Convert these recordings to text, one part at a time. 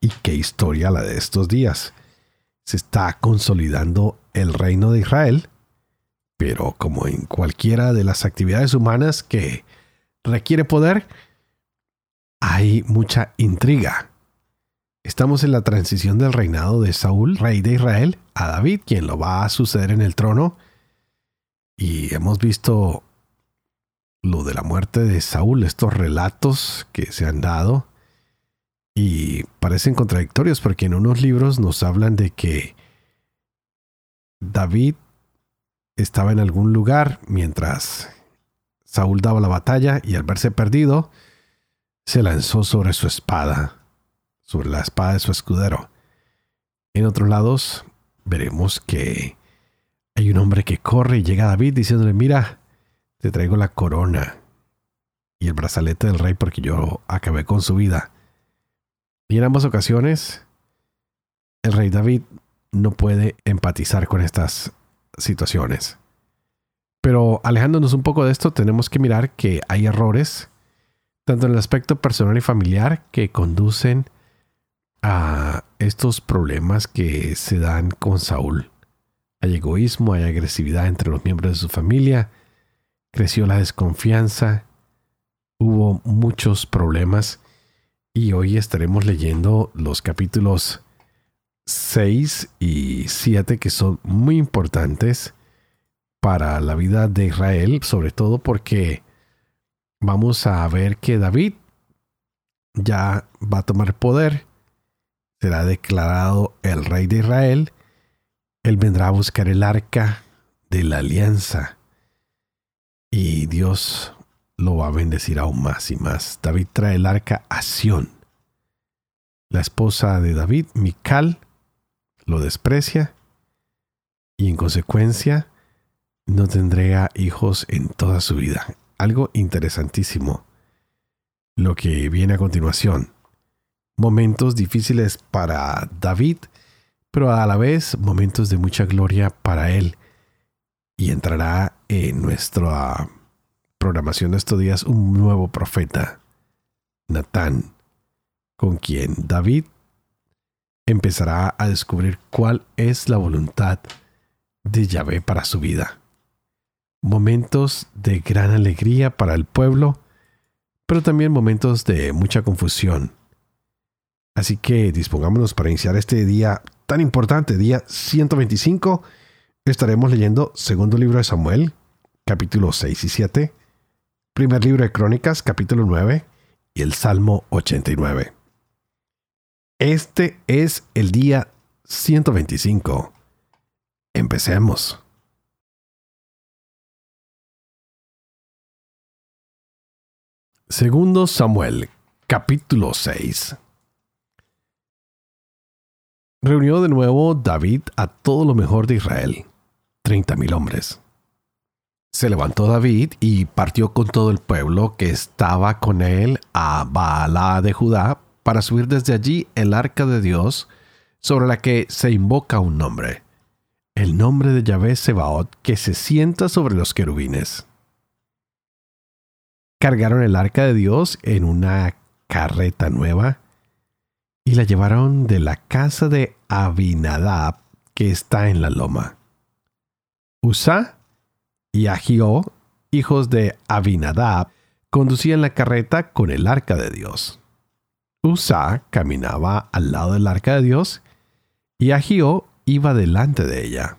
¿Y qué historia la de estos días? Se está consolidando el reino de Israel, pero como en cualquiera de las actividades humanas que requiere poder, hay mucha intriga. Estamos en la transición del reinado de Saúl, rey de Israel, a David, quien lo va a suceder en el trono. Y hemos visto lo de la muerte de Saúl, estos relatos que se han dado y parecen contradictorios porque en unos libros nos hablan de que David estaba en algún lugar mientras Saúl daba la batalla y al verse perdido se lanzó sobre su espada, sobre la espada de su escudero. En otros lados veremos que hay un hombre que corre y llega a David diciéndole, mira, te traigo la corona y el brazalete del rey porque yo acabé con su vida. Y en ambas ocasiones, el rey David no puede empatizar con estas situaciones. Pero alejándonos un poco de esto, tenemos que mirar que hay errores, tanto en el aspecto personal y familiar, que conducen a estos problemas que se dan con Saúl. Hay egoísmo, hay agresividad entre los miembros de su familia, creció la desconfianza, hubo muchos problemas y hoy estaremos leyendo los capítulos 6 y 7 que son muy importantes para la vida de Israel, sobre todo porque vamos a ver que David ya va a tomar poder, será declarado el rey de Israel, él vendrá a buscar el arca de la alianza. Y Dios lo va a bendecir aún más y más. David trae el arca a Sión. La esposa de David, Mical, lo desprecia y en consecuencia no tendría hijos en toda su vida. Algo interesantísimo. Lo que viene a continuación. Momentos difíciles para David, pero a la vez momentos de mucha gloria para él y entrará en nuestra programación de estos días un nuevo profeta, Natán, con quien David empezará a descubrir cuál es la voluntad de Yahvé para su vida. Momentos de gran alegría para el pueblo, pero también momentos de mucha confusión. Así que dispongámonos para iniciar este día tan importante, día 125 estaremos leyendo segundo libro de Samuel, capítulo 6 y 7, primer libro de Crónicas, capítulo 9 y el Salmo 89. Este es el día 125. Empecemos. Segundo Samuel, capítulo 6. Reunió de nuevo David a todo lo mejor de Israel treinta mil hombres. Se levantó David y partió con todo el pueblo que estaba con él a Baalá de Judá para subir desde allí el arca de Dios sobre la que se invoca un nombre, el nombre de Yahvé Sebaot que se sienta sobre los querubines. Cargaron el arca de Dios en una carreta nueva y la llevaron de la casa de Abinadab que está en la loma. Usa y Agio, hijos de Abinadab, conducían la carreta con el arca de Dios. Usa caminaba al lado del arca de Dios y Agio iba delante de ella.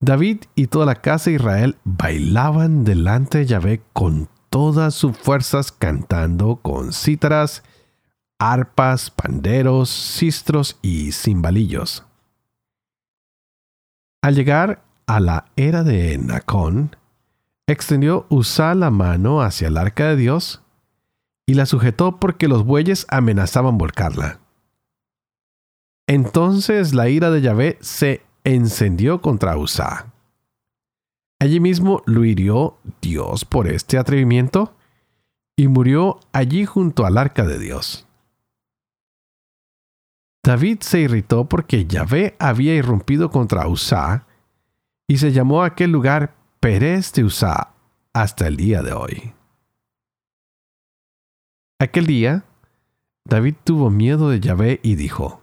David y toda la casa de Israel bailaban delante de Yahvé con todas sus fuerzas cantando con cítaras, arpas, panderos, cistros y cimbalillos. Al llegar a la era de Nacón, extendió Usa la mano hacia el arca de Dios y la sujetó porque los bueyes amenazaban volcarla. Entonces la ira de Yahvé se encendió contra Usa. Allí mismo lo hirió Dios por este atrevimiento y murió allí junto al arca de Dios. David se irritó porque Yahvé había irrumpido contra Usa y se llamó aquel lugar Pérez de Usa hasta el día de hoy. Aquel día, David tuvo miedo de Yahvé y dijo,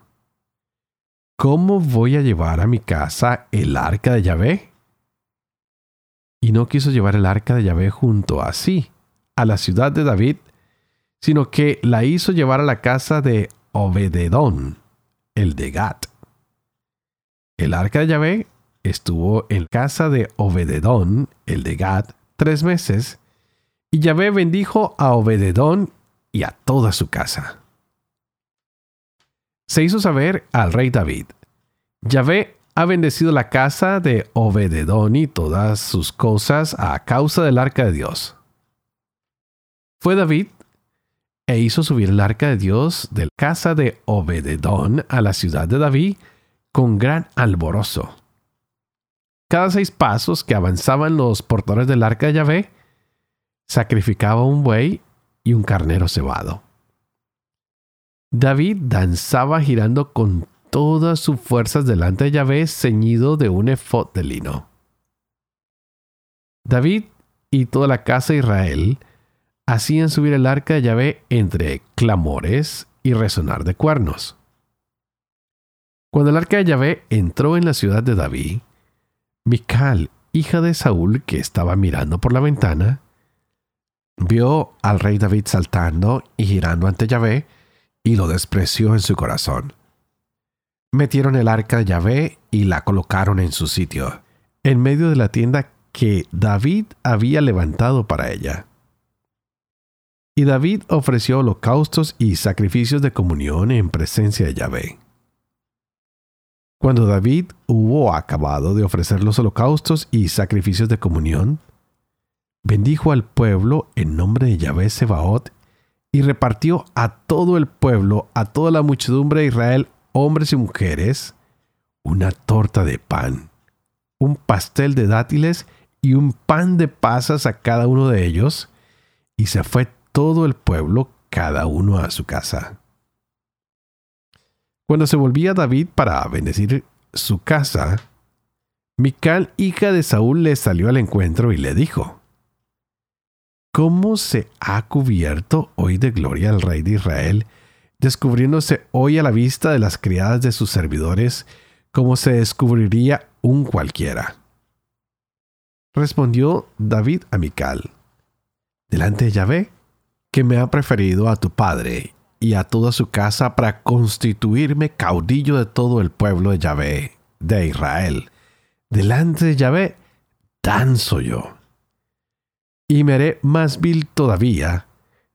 ¿Cómo voy a llevar a mi casa el arca de Yahvé? Y no quiso llevar el arca de Yahvé junto a sí, a la ciudad de David, sino que la hizo llevar a la casa de Obededón, el de Gat. El arca de Yahvé estuvo en casa de Obededón, el de Gat, tres meses, y Yahvé bendijo a Obededón y a toda su casa. Se hizo saber al rey David, Yahvé ha bendecido la casa de Obededón y todas sus cosas a causa del arca de Dios. Fue David e hizo subir el arca de Dios de la casa de Obededón a la ciudad de David con gran alborozo. Cada seis pasos que avanzaban los portadores del arca de Yahvé, sacrificaba un buey y un carnero cebado. David danzaba girando con todas sus fuerzas delante de Yahvé ceñido de un efod de lino. David y toda la casa de Israel hacían subir el arca de Yahvé entre clamores y resonar de cuernos. Cuando el arca de Yahvé entró en la ciudad de David, Mical, hija de Saúl, que estaba mirando por la ventana, vio al rey David saltando y girando ante Yahvé y lo despreció en su corazón. Metieron el arca de Yahvé y la colocaron en su sitio, en medio de la tienda que David había levantado para ella. Y David ofreció holocaustos y sacrificios de comunión en presencia de Yahvé. Cuando David hubo acabado de ofrecer los holocaustos y sacrificios de comunión, bendijo al pueblo en nombre de Yahvé Sebaot y repartió a todo el pueblo, a toda la muchedumbre de Israel, hombres y mujeres, una torta de pan, un pastel de dátiles y un pan de pasas a cada uno de ellos, y se fue todo el pueblo, cada uno a su casa. Cuando se volvía David para bendecir su casa, Mical, hija de Saúl, le salió al encuentro y le dijo, ¿Cómo se ha cubierto hoy de gloria el rey de Israel descubriéndose hoy a la vista de las criadas de sus servidores como se descubriría un cualquiera. Respondió David a Mical, delante de Yahvé, que me ha preferido a tu padre y a toda su casa para constituirme caudillo de todo el pueblo de Yahvé, de Israel. Delante de Yahvé, danzo yo. Y me haré más vil todavía,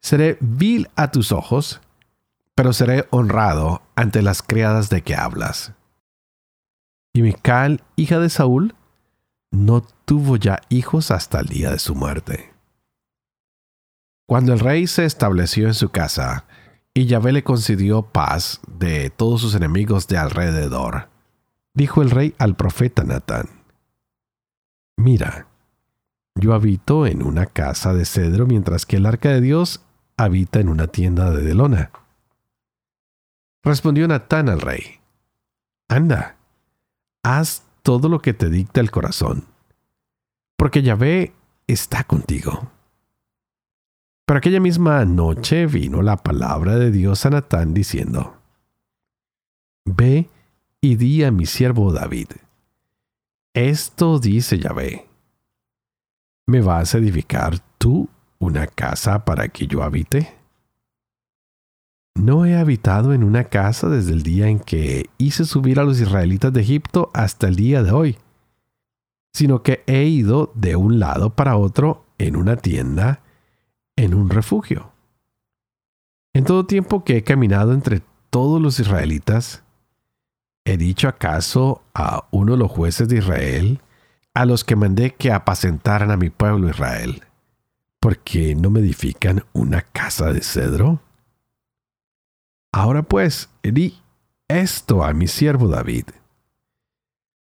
seré vil a tus ojos, pero seré honrado ante las criadas de que hablas. Y Mical, hija de Saúl, no tuvo ya hijos hasta el día de su muerte. Cuando el rey se estableció en su casa, y Yahvé le concedió paz de todos sus enemigos de alrededor, dijo el rey al profeta Natán, Mira, yo habito en una casa de cedro mientras que el arca de Dios habita en una tienda de lona. Respondió Natán al rey, Anda, haz todo lo que te dicta el corazón, porque Yahvé está contigo. Pero aquella misma noche vino la palabra de Dios a Natán diciendo, Ve y di a mi siervo David, esto dice Yahvé, ¿me vas a edificar tú una casa para que yo habite? No he habitado en una casa desde el día en que hice subir a los israelitas de Egipto hasta el día de hoy, sino que he ido de un lado para otro en una tienda, en un refugio. En todo tiempo que he caminado entre todos los israelitas, ¿he dicho acaso a uno de los jueces de Israel, a los que mandé que apacentaran a mi pueblo Israel, porque no me edifican una casa de cedro? Ahora pues, Eri, esto a mi siervo David.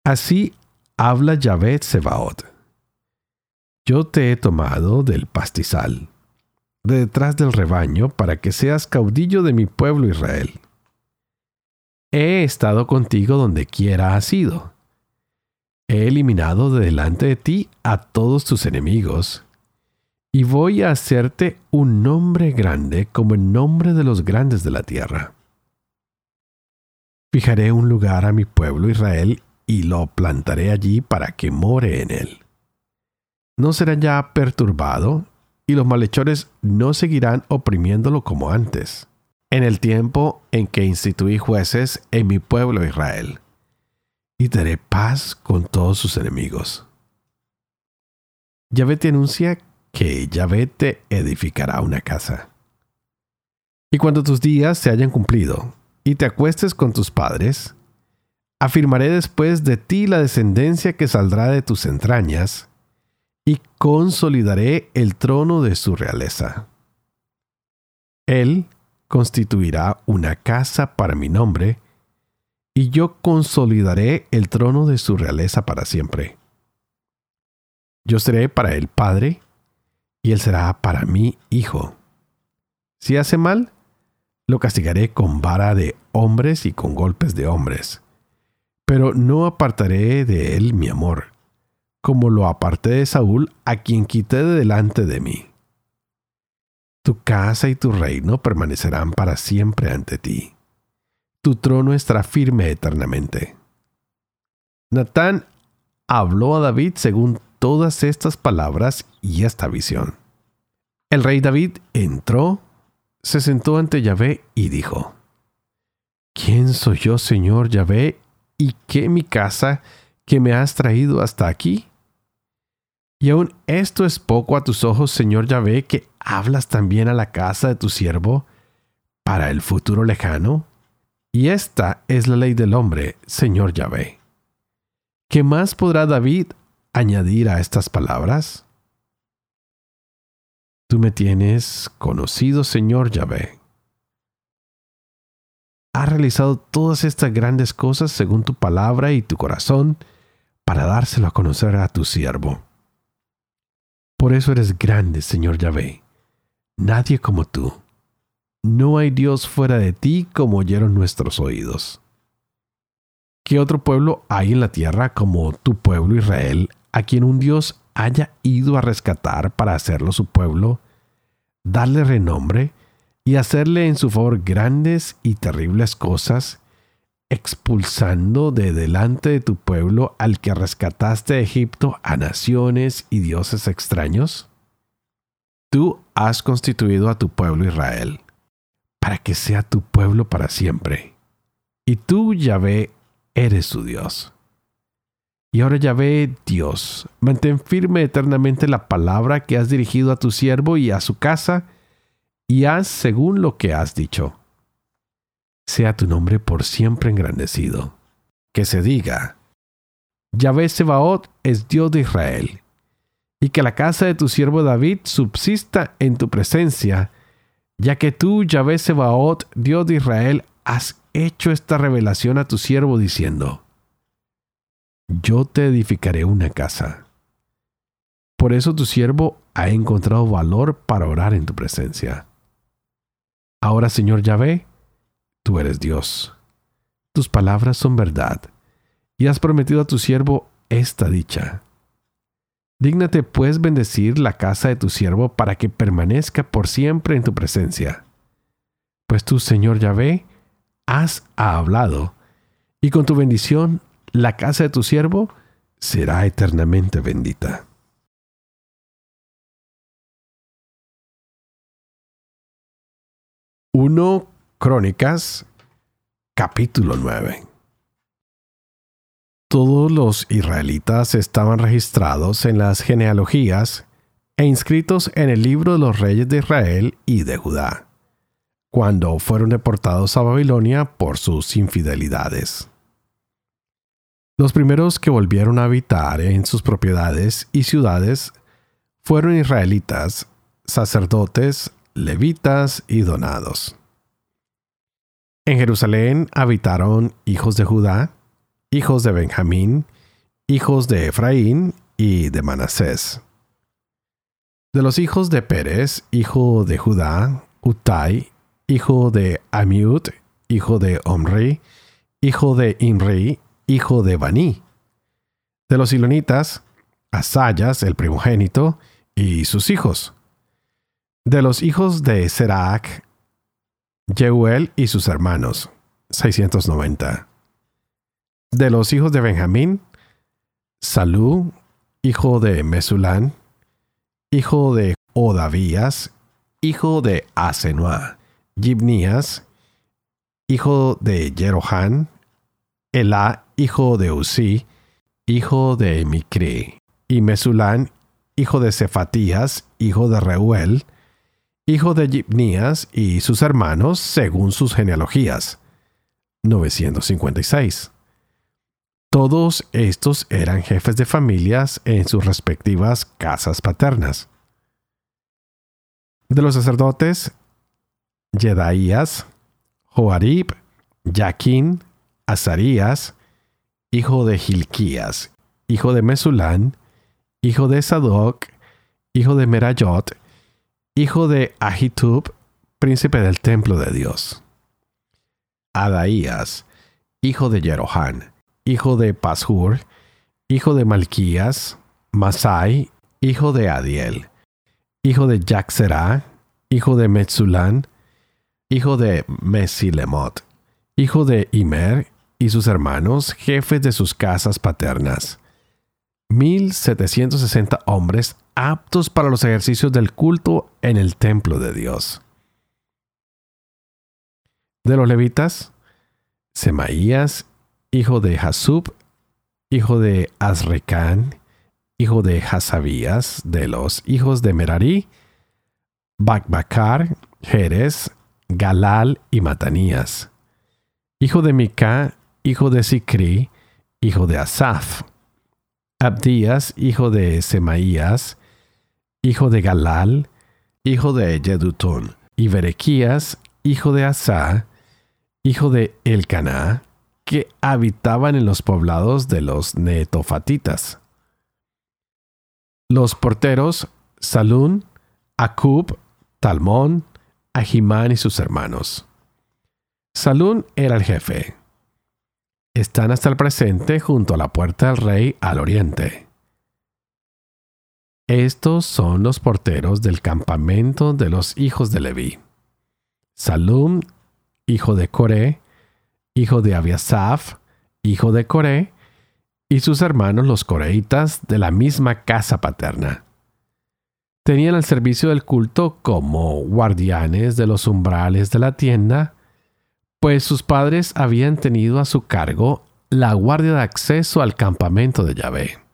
Así habla Yahvé Sebaot. Yo te he tomado del pastizal, de detrás del rebaño, para que seas caudillo de mi pueblo Israel. He estado contigo donde quiera has ido. He eliminado de delante de ti a todos tus enemigos, y voy a hacerte un nombre grande como el nombre de los grandes de la tierra. Fijaré un lugar a mi pueblo Israel y lo plantaré allí para que more en él. No será ya perturbado, y los malhechores no seguirán oprimiéndolo como antes, en el tiempo en que instituí jueces en mi pueblo Israel, y daré paz con todos sus enemigos. Yahvé te anuncia que Yahvé te edificará una casa. Y cuando tus días se hayan cumplido, y te acuestes con tus padres, Afirmaré después de ti la descendencia que saldrá de tus entrañas, y consolidaré el trono de su realeza. Él constituirá una casa para mi nombre, y yo consolidaré el trono de su realeza para siempre. Yo seré para él padre, y él será para mí hijo. Si hace mal, lo castigaré con vara de hombres y con golpes de hombres pero no apartaré de él mi amor, como lo aparté de Saúl, a quien quité de delante de mí. Tu casa y tu reino permanecerán para siempre ante ti. Tu trono estará firme eternamente. Natán habló a David según todas estas palabras y esta visión. El rey David entró, se sentó ante Yahvé y dijo, ¿Quién soy yo, Señor Yahvé, ¿y qué mi casa que me has traído hasta aquí? Y aún esto es poco a tus ojos, Señor Yahvé, que hablas también a la casa de tu siervo para el futuro lejano. Y esta es la ley del hombre, Señor Yahvé. ¿Qué más podrá David añadir a estas palabras? Tú me tienes conocido, Señor Yahvé has realizado todas estas grandes cosas según tu palabra y tu corazón para dárselo a conocer a tu siervo. Por eso eres grande, Señor Yahvé. Nadie como tú. No hay Dios fuera de ti como oyeron nuestros oídos. ¿Qué otro pueblo hay en la tierra como tu pueblo Israel, a quien un Dios haya ido a rescatar para hacerlo su pueblo, darle renombre y hacerle en su favor grandes y terribles cosas, expulsando de delante de tu pueblo al que rescataste de Egipto a naciones y dioses extraños? Tú has constituido a tu pueblo Israel, para que sea tu pueblo para siempre. Y tú, Yahvé, eres su Dios. Y ahora Yahvé, Dios, mantén firme eternamente la palabra que has dirigido a tu siervo y a su casa, y haz según lo que has dicho. Sea tu nombre por siempre engrandecido. Que se diga, Yahvé Sebaot es Dios de Israel, y que la casa de tu siervo David subsista en tu presencia, ya que tú, Yahvé Sebaot, Dios de Israel, has hecho esta revelación a tu siervo diciendo, Yo te edificaré una casa. Por eso tu siervo ha encontrado valor para orar en tu presencia. Ahora, Señor Yahvé, tú eres Dios. Tus palabras son verdad, y has prometido a tu siervo esta dicha. Dígnate pues bendecir la casa de tu siervo para que permanezca por siempre en tu presencia. Pues tú, Señor Yahvé, has hablado, y con tu bendición la casa de tu siervo será eternamente bendita. 1 Crónicas capítulo 9 Todos los israelitas estaban registrados en las genealogías e inscritos en el libro de los reyes de Israel y de Judá, cuando fueron deportados a Babilonia por sus infidelidades. Los primeros que volvieron a habitar en sus propiedades y ciudades fueron israelitas, sacerdotes, levitas y donados. En Jerusalén habitaron hijos de Judá, hijos de Benjamín, hijos de Efraín y de Manasés. De los hijos de Pérez, hijo de Judá, Utai, hijo de Amiud, hijo de Omri, hijo de Imri, hijo de Baní. De los Silonitas, Asayas, el primogénito, y sus hijos. De los hijos de Serac, Jeuel y sus hermanos, 690. De los hijos de Benjamín, Salú, hijo de Mesulán, hijo de Odavías, hijo de Asenua, Gibnías, hijo de Jerohán, Elá, hijo de Usí, hijo de Micri, y Mesulán, hijo de Cefatías, hijo de Reuel, hijo de Gibnías y sus hermanos según sus genealogías. 956. Todos estos eran jefes de familias en sus respectivas casas paternas. De los sacerdotes, Jedaías, Joarib, Jaquín, Azarías, hijo de Gilquías, hijo de Mesulán, hijo de Sadoc, hijo de Merayot, hijo de Ahitub, príncipe del templo de Dios. Adaías, hijo de Jerohán, hijo de Pashur, hijo de Malquías, Masai, hijo de Adiel, hijo de Jaxerá, hijo de Metzulán, hijo de Mesilemot, hijo de Imer y sus hermanos, jefes de sus casas paternas. 1760 hombres aptos para los ejercicios del culto en el templo de Dios. De los levitas, Semaías hijo de Hasub, hijo de Azricán, hijo de Hasabías, de los hijos de Merari, Bakbakar, Jerez, Galal y Matanías, hijo de Mica, hijo de Sicri, hijo de Asaf, Abdías, hijo de Semaías, hijo de Galal, hijo de Yedutún, y Berequías, hijo de Asa, hijo de Elcaná, que habitaban en los poblados de los netofatitas. Los porteros Salún, Acub, Talmón, Ahimán y sus hermanos. Salún era el jefe. Están hasta el presente junto a la puerta del rey al oriente. Estos son los porteros del campamento de los hijos de Leví. Salum, hijo de Coré, hijo de Abiasaf, hijo de Coré, y sus hermanos los coreitas de la misma casa paterna. Tenían el servicio del culto como guardianes de los umbrales de la tienda, pues sus padres habían tenido a su cargo la guardia de acceso al campamento de Yahvé.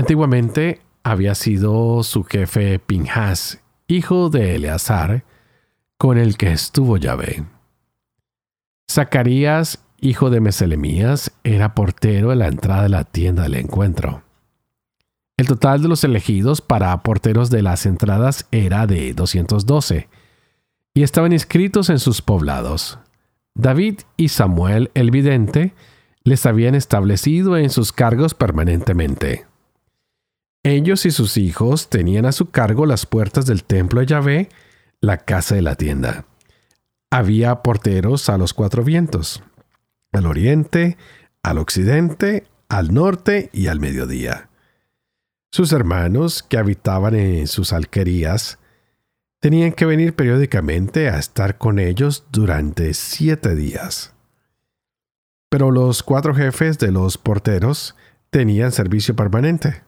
Antiguamente había sido su jefe Pinhas, hijo de Eleazar, con el que estuvo Yahvé. Zacarías, hijo de Meselemías, era portero en la entrada de la tienda del encuentro. El total de los elegidos para porteros de las entradas era de 212, y estaban inscritos en sus poblados. David y Samuel el vidente les habían establecido en sus cargos permanentemente. Ellos y sus hijos tenían a su cargo las puertas del templo de Yahvé, la casa de la tienda había porteros a los cuatro vientos, al oriente, al occidente, al norte y al mediodía. Sus hermanos, que habitaban en sus alquerías, tenían que venir periódicamente a estar con ellos durante siete días. Pero los cuatro jefes de los porteros tenían servicio permanente.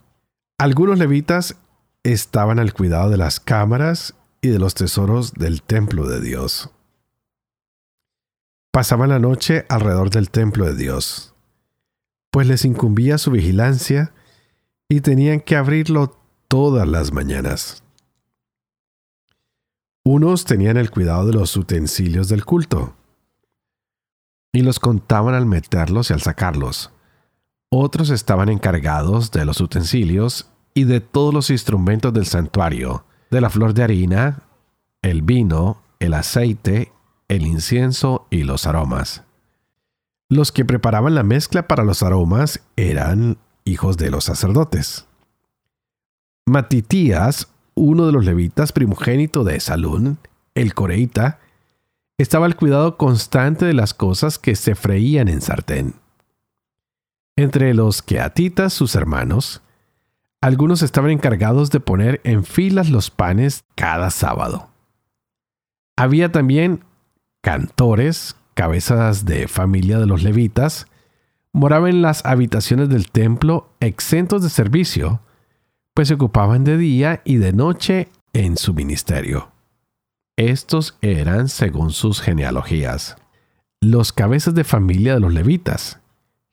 Algunos levitas estaban al cuidado de las cámaras y de los tesoros del templo de Dios pasaban la noche alrededor del templo de Dios, pues les incumbía su vigilancia y tenían que abrirlo todas las mañanas. Unos tenían el cuidado de los utensilios del culto y los contaban al meterlos y al sacarlos. Otros estaban encargados de los utensilios y de todos los instrumentos del santuario, de la flor de harina, el vino, el aceite el incienso y los aromas. Los que preparaban la mezcla para los aromas eran hijos de los sacerdotes. Matitías, uno de los levitas primogénito de Salún, el coreíta, estaba al cuidado constante de las cosas que se freían en sartén. Entre los queatitas, sus hermanos, algunos estaban encargados de poner en filas los panes cada sábado. Había también cantores, cabezas de familia de los levitas, moraban en las habitaciones del templo exentos de servicio, pues se ocupaban de día y de noche en su ministerio. Estos eran, según sus genealogías, los cabezas de familia de los levitas,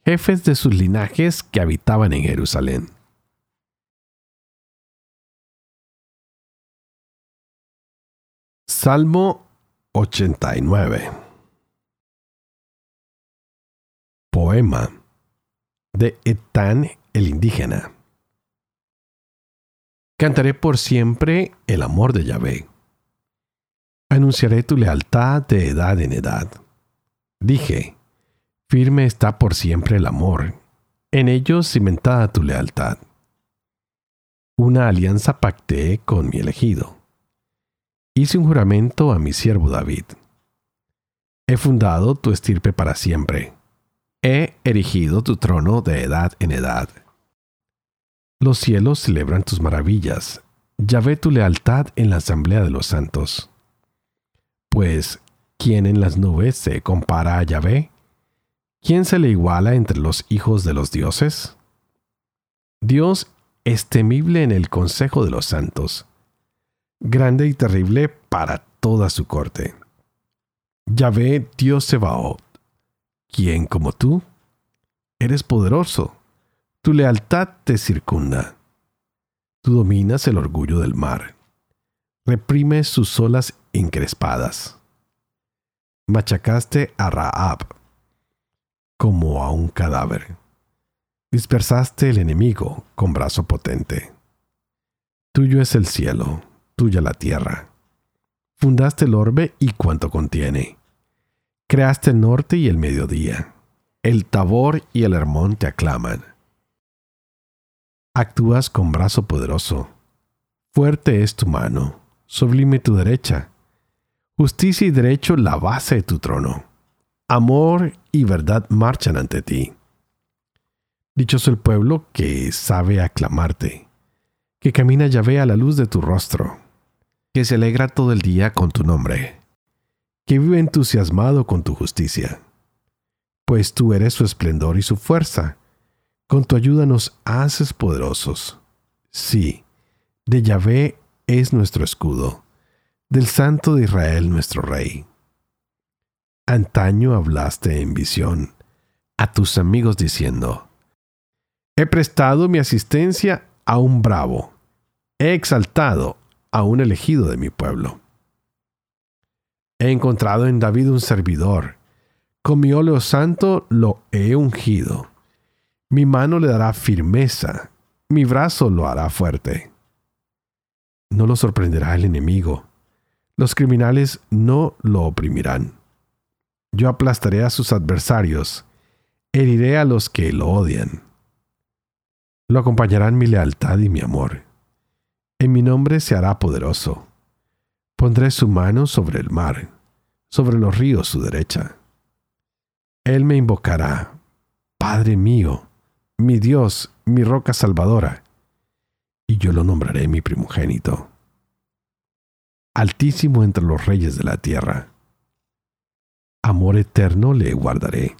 jefes de sus linajes que habitaban en Jerusalén. Salmo 89 Poema de Etán el indígena. Cantaré por siempre el amor de Yahvé. Anunciaré tu lealtad de edad en edad. Dije, firme está por siempre el amor, en ellos cimentada tu lealtad. Una alianza pacté con mi elegido. Hice un juramento a mi siervo David. He fundado tu estirpe para siempre. He erigido tu trono de edad en edad. Los cielos celebran tus maravillas. Ya ve tu lealtad en la asamblea de los santos. Pues, ¿quién en las nubes se compara a Yahvé? ¿Quién se le iguala entre los hijos de los dioses? Dios es temible en el consejo de los santos, grande y terrible para toda su corte. Yahvé Dios Sebaot, ¿quién como tú? Eres poderoso, tu lealtad te circunda. Tú dominas el orgullo del mar reprime sus olas encrespadas. Machacaste a Raab como a un cadáver. Dispersaste el enemigo con brazo potente. Tuyo es el cielo, tuya la tierra. Fundaste el orbe y cuanto contiene. Creaste el norte y el mediodía. El Tabor y el Hermón te aclaman. Actúas con brazo poderoso. Fuerte es tu mano sublime tu derecha. Justicia y derecho la base de tu trono. Amor y verdad marchan ante ti. Dichoso el pueblo que sabe aclamarte, que camina ve a la luz de tu rostro, que se alegra todo el día con tu nombre, que vive entusiasmado con tu justicia. Pues tú eres su esplendor y su fuerza. Con tu ayuda nos haces poderosos. Sí, de Yahvé es nuestro escudo, del Santo de Israel nuestro Rey. Antaño hablaste en visión a tus amigos diciendo, He prestado mi asistencia a un bravo, he exaltado a un elegido de mi pueblo. He encontrado en David un servidor, con mi óleo santo lo he ungido. Mi mano le dará firmeza, mi brazo lo hará fuerte no lo sorprenderá el enemigo. Los criminales no lo oprimirán. Yo aplastaré a sus adversarios, heriré a los que lo odian. Lo acompañarán mi lealtad y mi amor. En mi nombre se hará poderoso. Pondré su mano sobre el mar, sobre los ríos su derecha. Él me invocará, Padre mío, mi Dios, mi roca salvadora y yo lo nombraré mi primogénito. Altísimo entre los reyes de la tierra. Amor eterno le guardaré.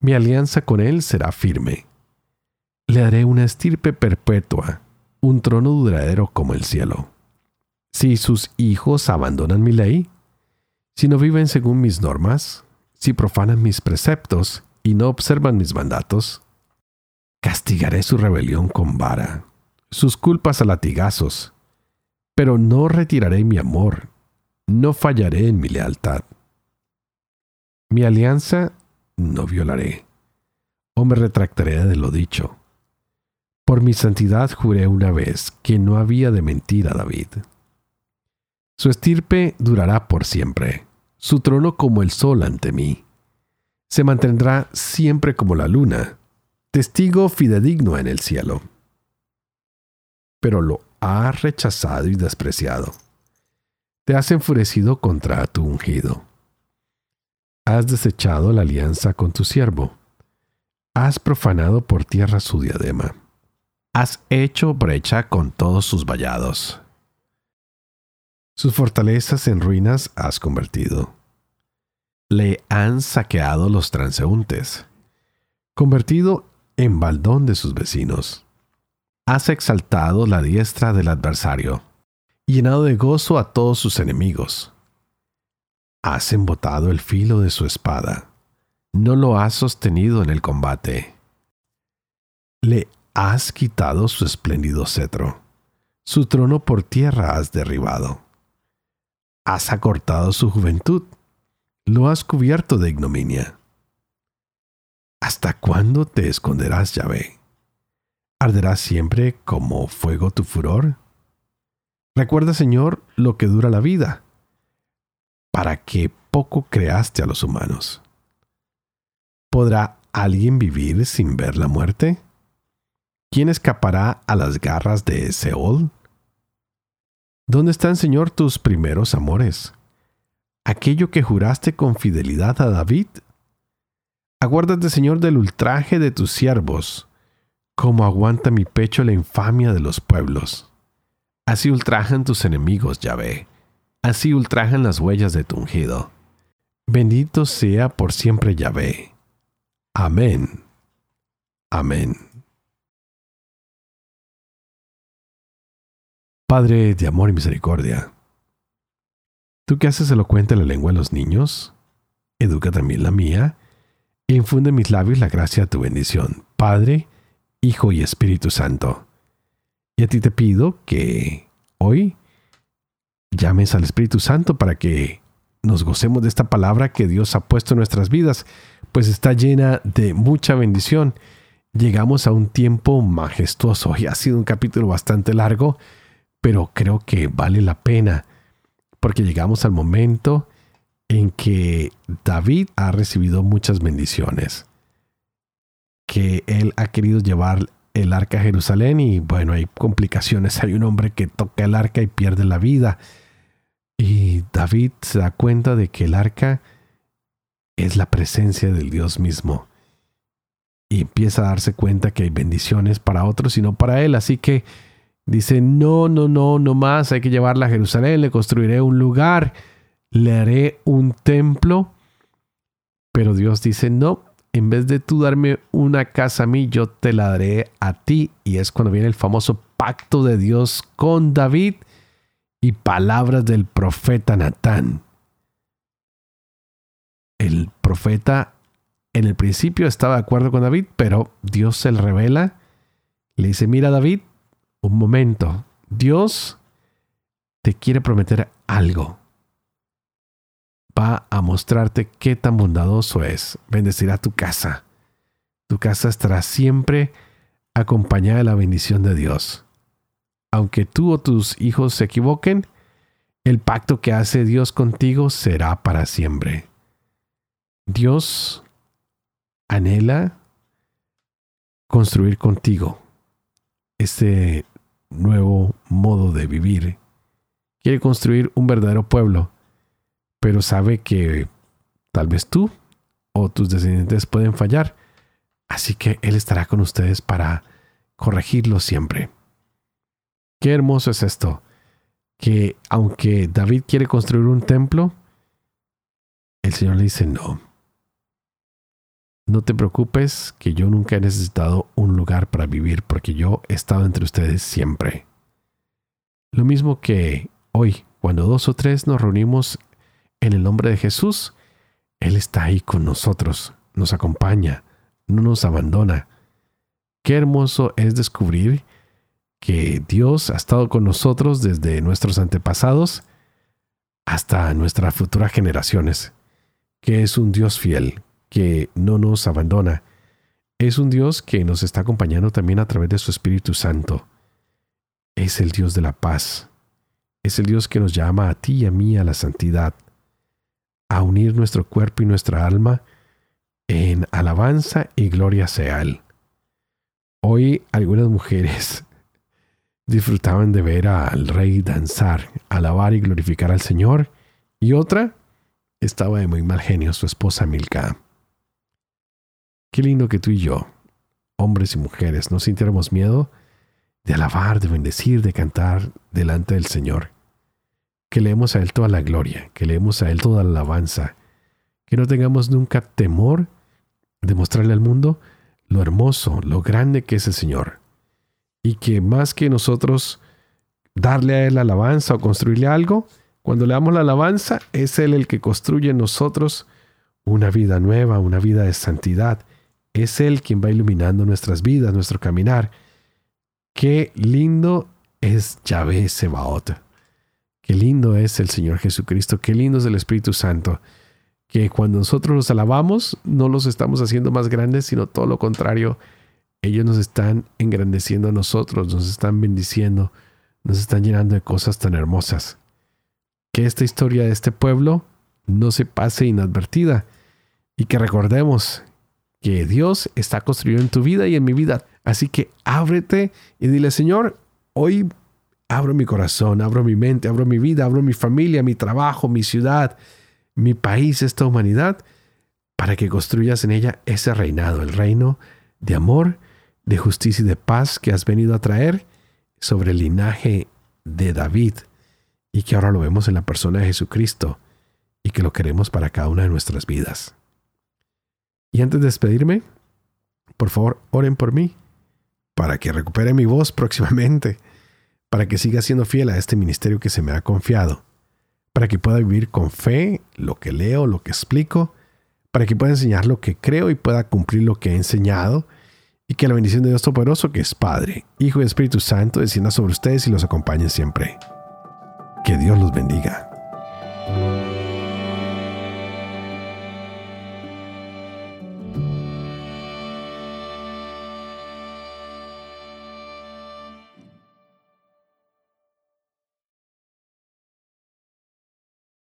Mi alianza con él será firme. Le daré una estirpe perpetua, un trono duradero como el cielo. Si sus hijos abandonan mi ley, si no viven según mis normas, si profanan mis preceptos y no observan mis mandatos, castigaré su rebelión con vara sus culpas a latigazos, pero no retiraré mi amor, no fallaré en mi lealtad. Mi alianza no violaré, o me retractaré de lo dicho. Por mi santidad juré una vez que no había de mentir a David. Su estirpe durará por siempre, su trono como el sol ante mí. Se mantendrá siempre como la luna, testigo fidedigno en el cielo. Pero lo has rechazado y despreciado. Te has enfurecido contra tu ungido. Has desechado la alianza con tu siervo. Has profanado por tierra su diadema. Has hecho brecha con todos sus vallados. Sus fortalezas en ruinas has convertido. Le han saqueado los transeúntes, convertido en baldón de sus vecinos. Has exaltado la diestra del adversario, llenado de gozo a todos sus enemigos. Has embotado el filo de su espada, no lo has sostenido en el combate. Le has quitado su espléndido cetro, su trono por tierra has derribado has acortado su juventud, lo has cubierto de ignominia. ¿Hasta cuándo te esconderás, Yahvé? ¿Arderá siempre como fuego tu furor? Recuerda, Señor, lo que dura la vida, para que poco creaste a los humanos. ¿Podrá alguien vivir sin ver la muerte? ¿Quién escapará a las garras de Seol? ¿Dónde están, Señor, tus primeros amores? Aquello que juraste con fidelidad a David. Aguárdate, Señor, del ultraje de tus siervos, como aguanta mi pecho la infamia de los pueblos. Así ultrajan tus enemigos, Yahvé. Así ultrajan las huellas de tu ungido. Bendito sea por siempre Yahvé. Amén. Amén. Padre de amor y misericordia, tú que haces elocuente la lengua de los niños, educa también la mía, e infunde en mis labios la gracia de tu bendición, Padre, Hijo y Espíritu Santo. Y a ti te pido que hoy llames al Espíritu Santo para que nos gocemos de esta palabra que Dios ha puesto en nuestras vidas, pues está llena de mucha bendición. Llegamos a un tiempo majestuoso y ha sido un capítulo bastante largo, pero creo que vale la pena porque llegamos al momento en que David ha recibido muchas bendiciones, que él ha querido llevar el arca a Jerusalén y bueno, hay complicaciones, hay un hombre que toca el arca y pierde la vida. Y David se da cuenta de que el arca es la presencia del Dios mismo. Y empieza a darse cuenta que hay bendiciones para otros y no para él. Así que Dice, no, no, no, no más, hay que llevarla a Jerusalén, le construiré un lugar, le haré un templo. Pero Dios dice, no, en vez de tú darme una casa a mí, yo te la daré a ti. Y es cuando viene el famoso pacto de Dios con David y palabras del profeta Natán. El profeta en el principio estaba de acuerdo con David, pero Dios se le revela, le dice, mira David, un momento, Dios te quiere prometer algo. Va a mostrarte qué tan bondadoso es. Bendecirá tu casa. Tu casa estará siempre acompañada de la bendición de Dios. Aunque tú o tus hijos se equivoquen, el pacto que hace Dios contigo será para siempre. Dios anhela construir contigo este nuevo modo de vivir. Quiere construir un verdadero pueblo, pero sabe que tal vez tú o tus descendientes pueden fallar. Así que Él estará con ustedes para corregirlo siempre. Qué hermoso es esto, que aunque David quiere construir un templo, el Señor le dice no. No te preocupes que yo nunca he necesitado un lugar para vivir porque yo he estado entre ustedes siempre. Lo mismo que hoy, cuando dos o tres nos reunimos en el nombre de Jesús, Él está ahí con nosotros, nos acompaña, no nos abandona. Qué hermoso es descubrir que Dios ha estado con nosotros desde nuestros antepasados hasta nuestras futuras generaciones, que es un Dios fiel, que no nos abandona. Es un Dios que nos está acompañando también a través de su Espíritu Santo. Es el Dios de la paz. Es el Dios que nos llama a ti y a mí a la santidad. a unir nuestro cuerpo y nuestra alma en alabanza y gloria sea Él. Hoy algunas mujeres disfrutaban de ver al rey danzar, alabar y glorificar al Señor, y otra estaba de muy mal genio, su esposa Milka. Qué lindo que tú y yo, hombres y mujeres, no sintiéramos miedo de alabar, de bendecir, de cantar delante del Señor. Que leemos a Él toda la gloria, que leemos a Él toda la alabanza, que no tengamos nunca temor de mostrarle al mundo lo hermoso, lo grande que es el Señor. Y que más que nosotros darle a Él alabanza o construirle algo, cuando le damos la alabanza, es Él el que construye en nosotros una vida nueva, una vida de santidad. Es Él quien va iluminando nuestras vidas, nuestro caminar. Qué lindo es Yahvé Sebaot. Qué lindo es el Señor Jesucristo. Qué lindo es el Espíritu Santo que cuando nosotros los alabamos no los estamos haciendo más grandes, sino todo lo contrario. Ellos nos están engrandeciendo a nosotros, nos están bendiciendo, nos están llenando de cosas tan hermosas. Que esta historia de este pueblo no se pase inadvertida y que recordemos que Dios está construyendo en tu vida y en mi vida. Así que ábrete y dile, Señor, hoy abro mi corazón, abro mi mente, abro mi vida, abro mi familia, mi trabajo, mi ciudad, mi país, esta humanidad, para que construyas en ella ese reinado, el reino de amor, de justicia y de paz que has venido a traer sobre el linaje de David y que ahora lo vemos en la persona de Jesucristo y que lo queremos para cada una de nuestras vidas. Y antes de despedirme, por favor, oren por mí, para que recupere mi voz próximamente, para que siga siendo fiel a este ministerio que se me ha confiado para que pueda vivir con fe lo que leo, lo que explico, para que pueda enseñar lo que creo y pueda cumplir lo que he enseñado, y que la bendición de Dios Todopoderoso, que es Padre, Hijo y Espíritu Santo, descienda sobre ustedes y los acompañe siempre. Que Dios los bendiga.